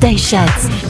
Day c'est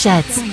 Sheds.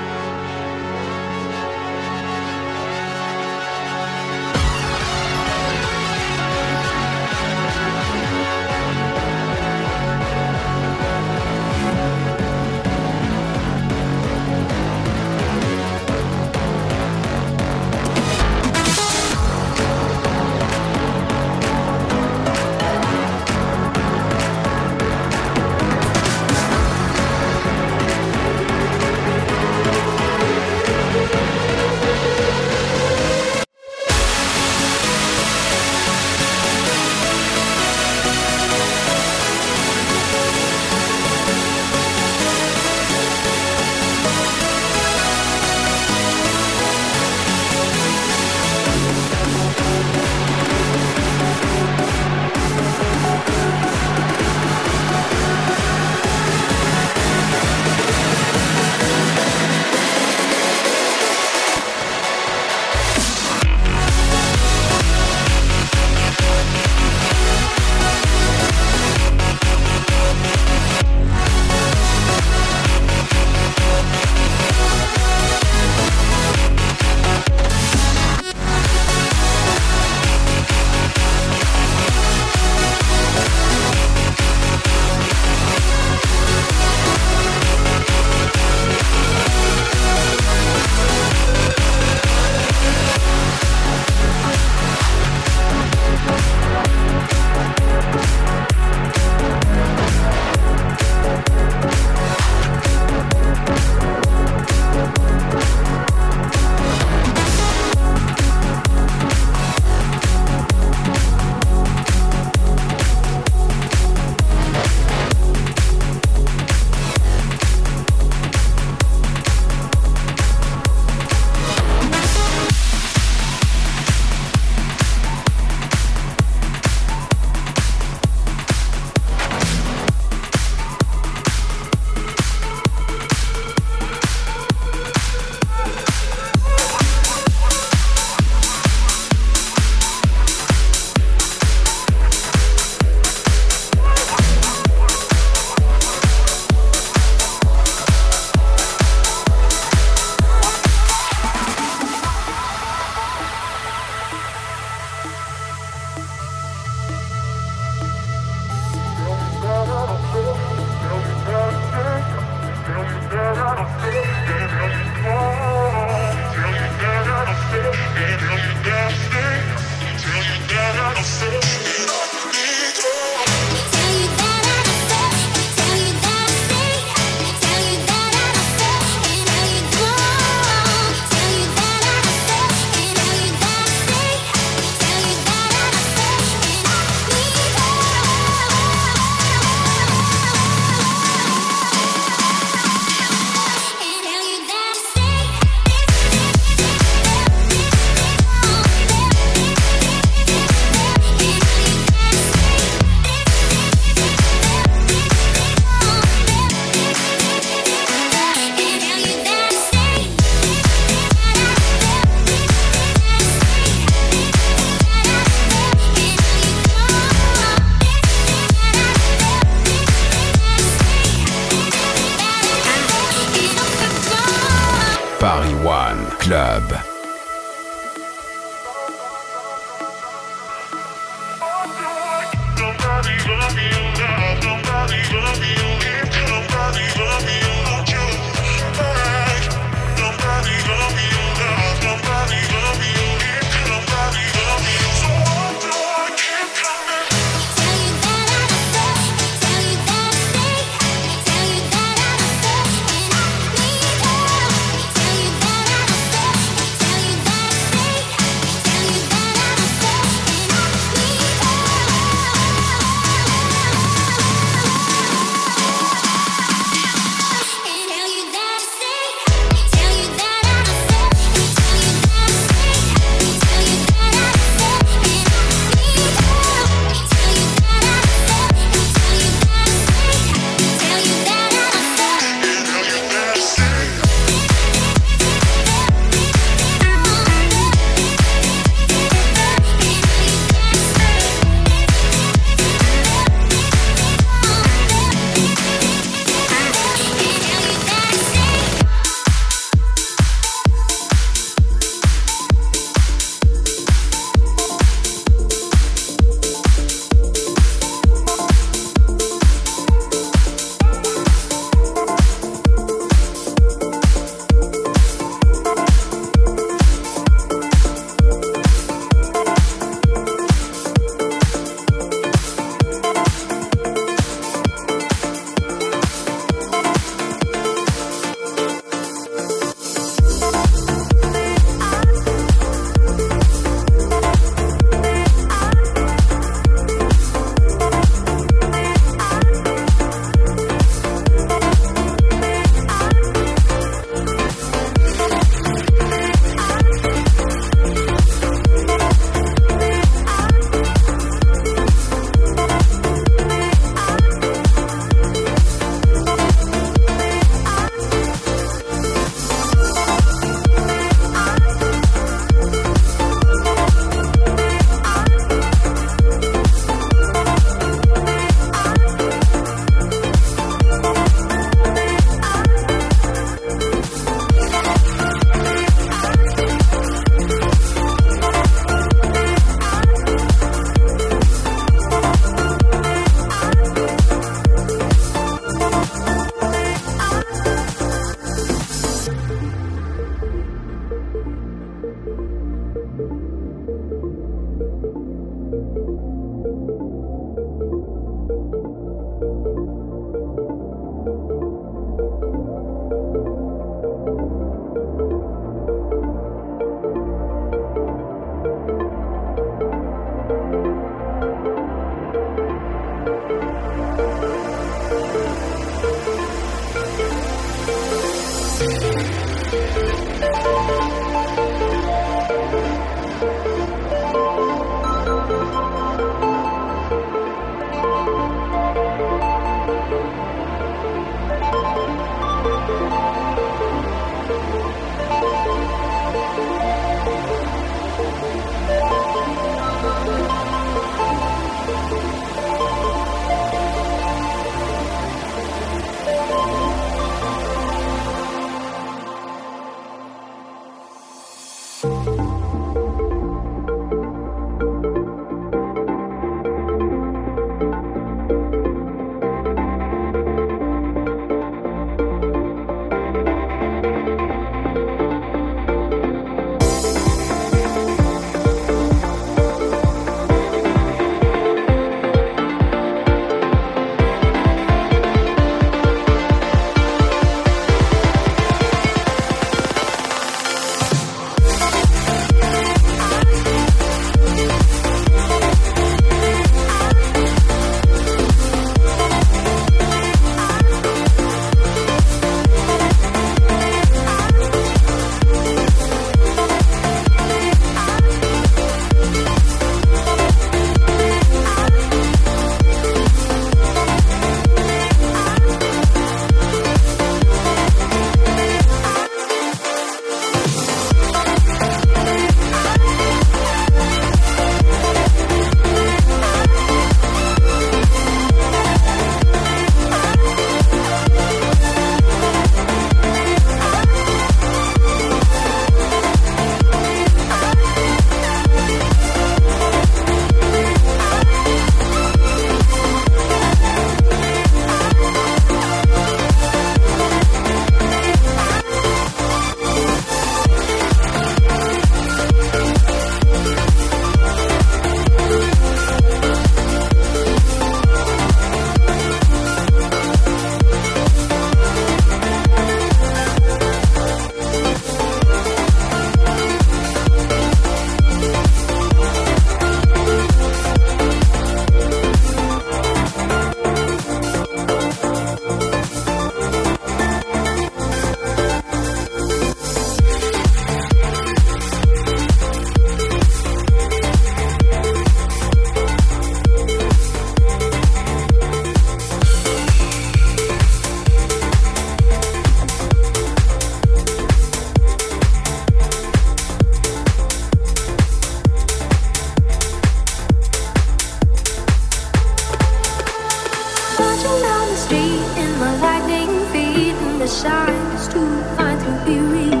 shines too fine to be real.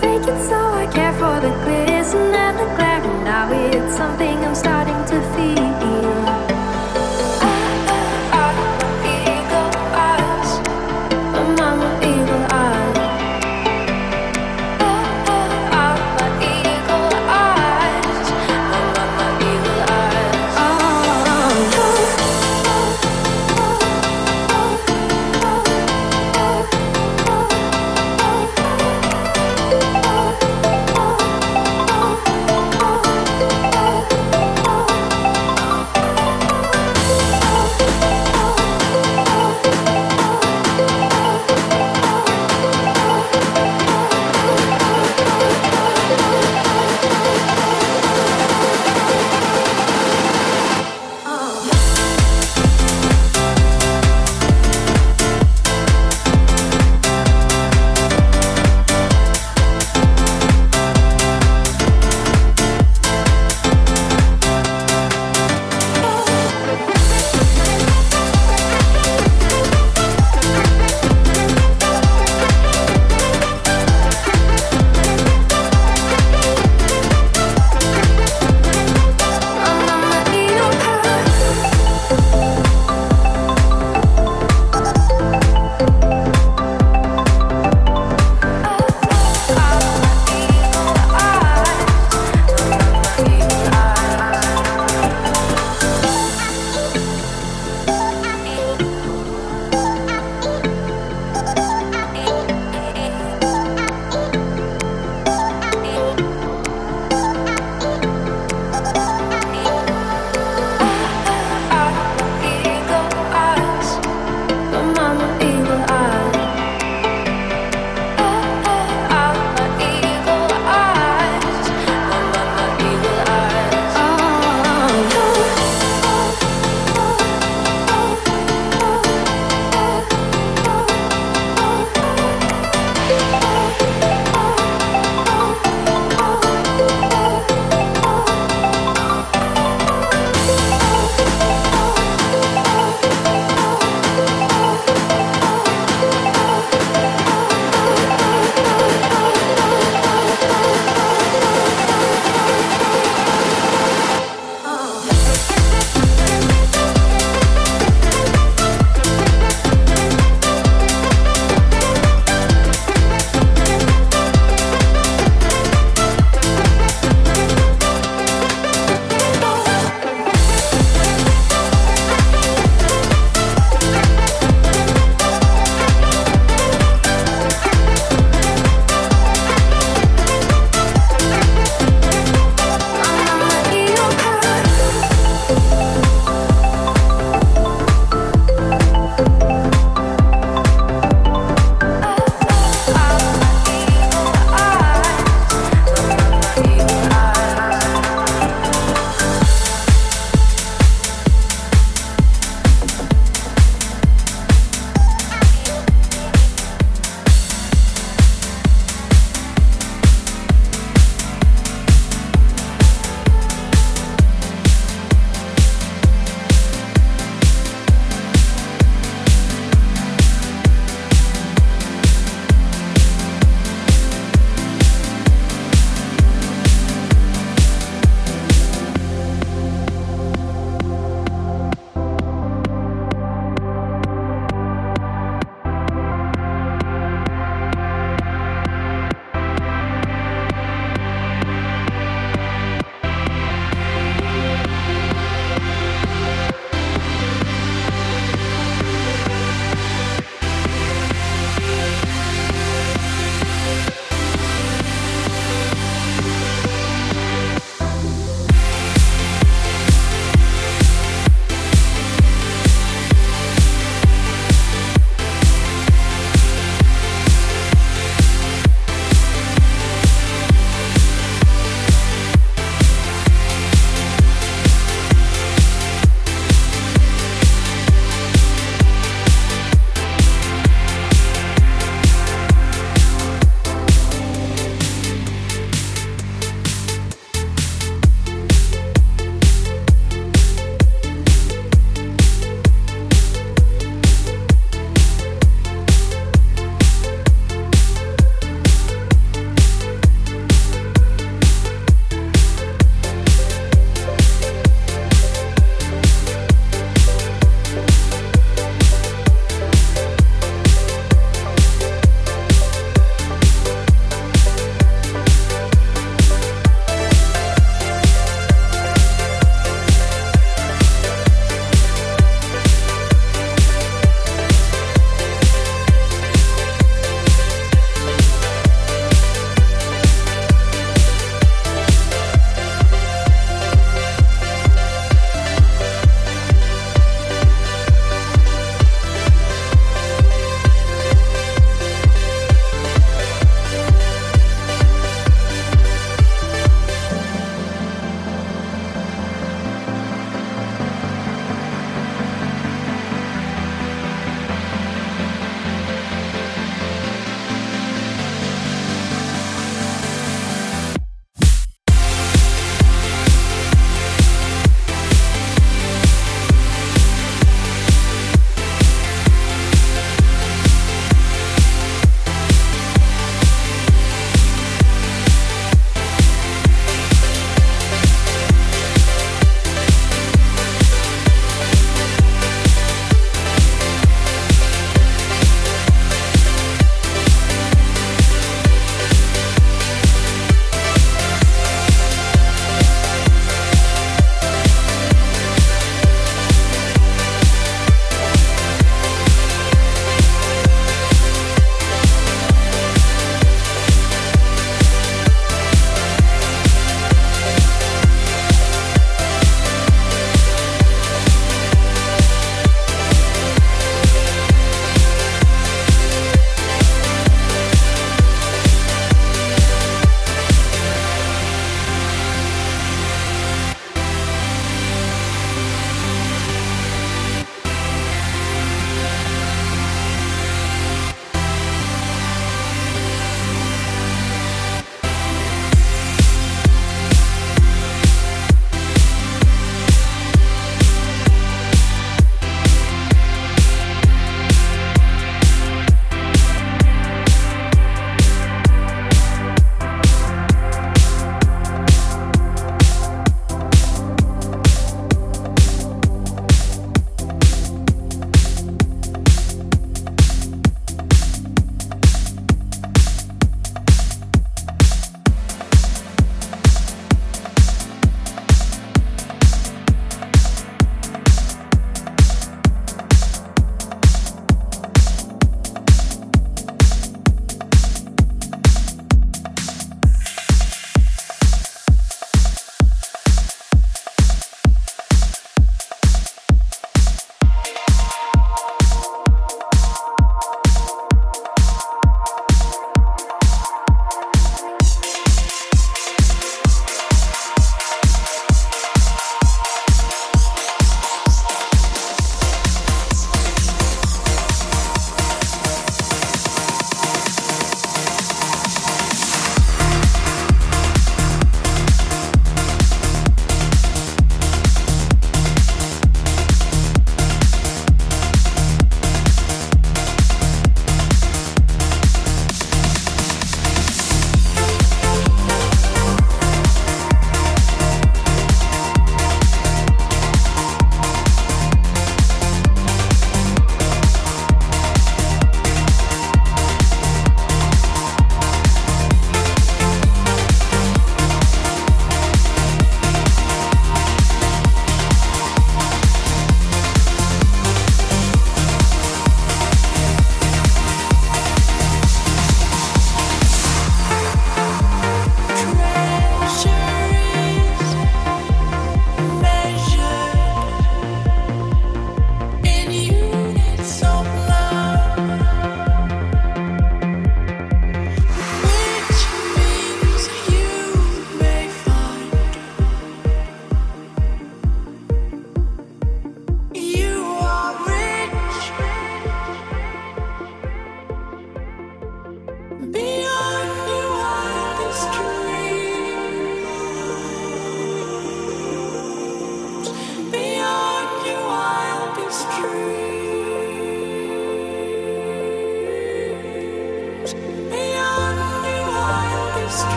Fake it so I care for the glisten and the glare, and now it's something I'm starting.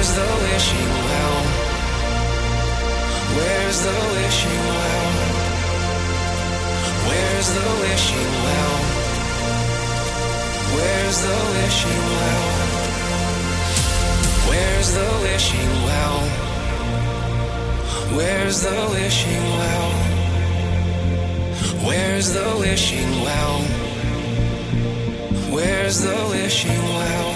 Dayshots. wishing well? Where's the wishing well? Where's the wishing well? Where's the wishing well? Where's the wishing well? Where's the wishing well? Where's the wishing well? Where's the wishing well?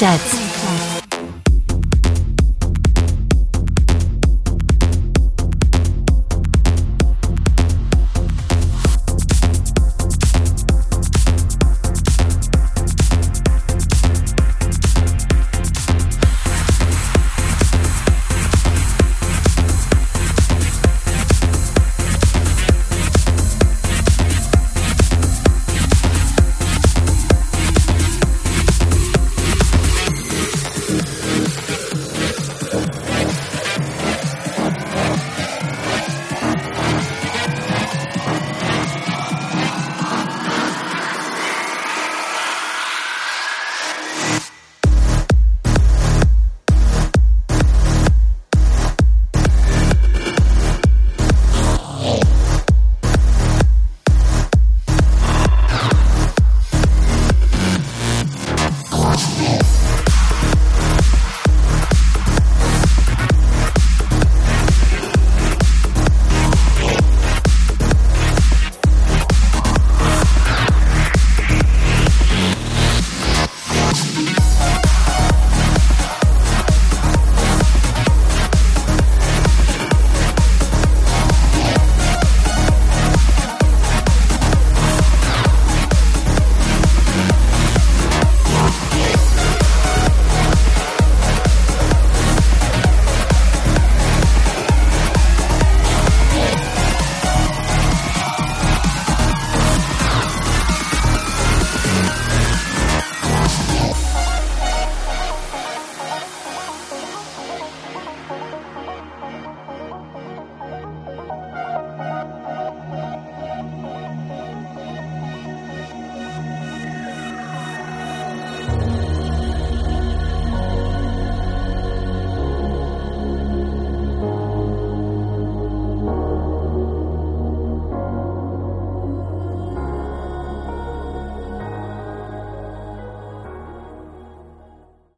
молчать.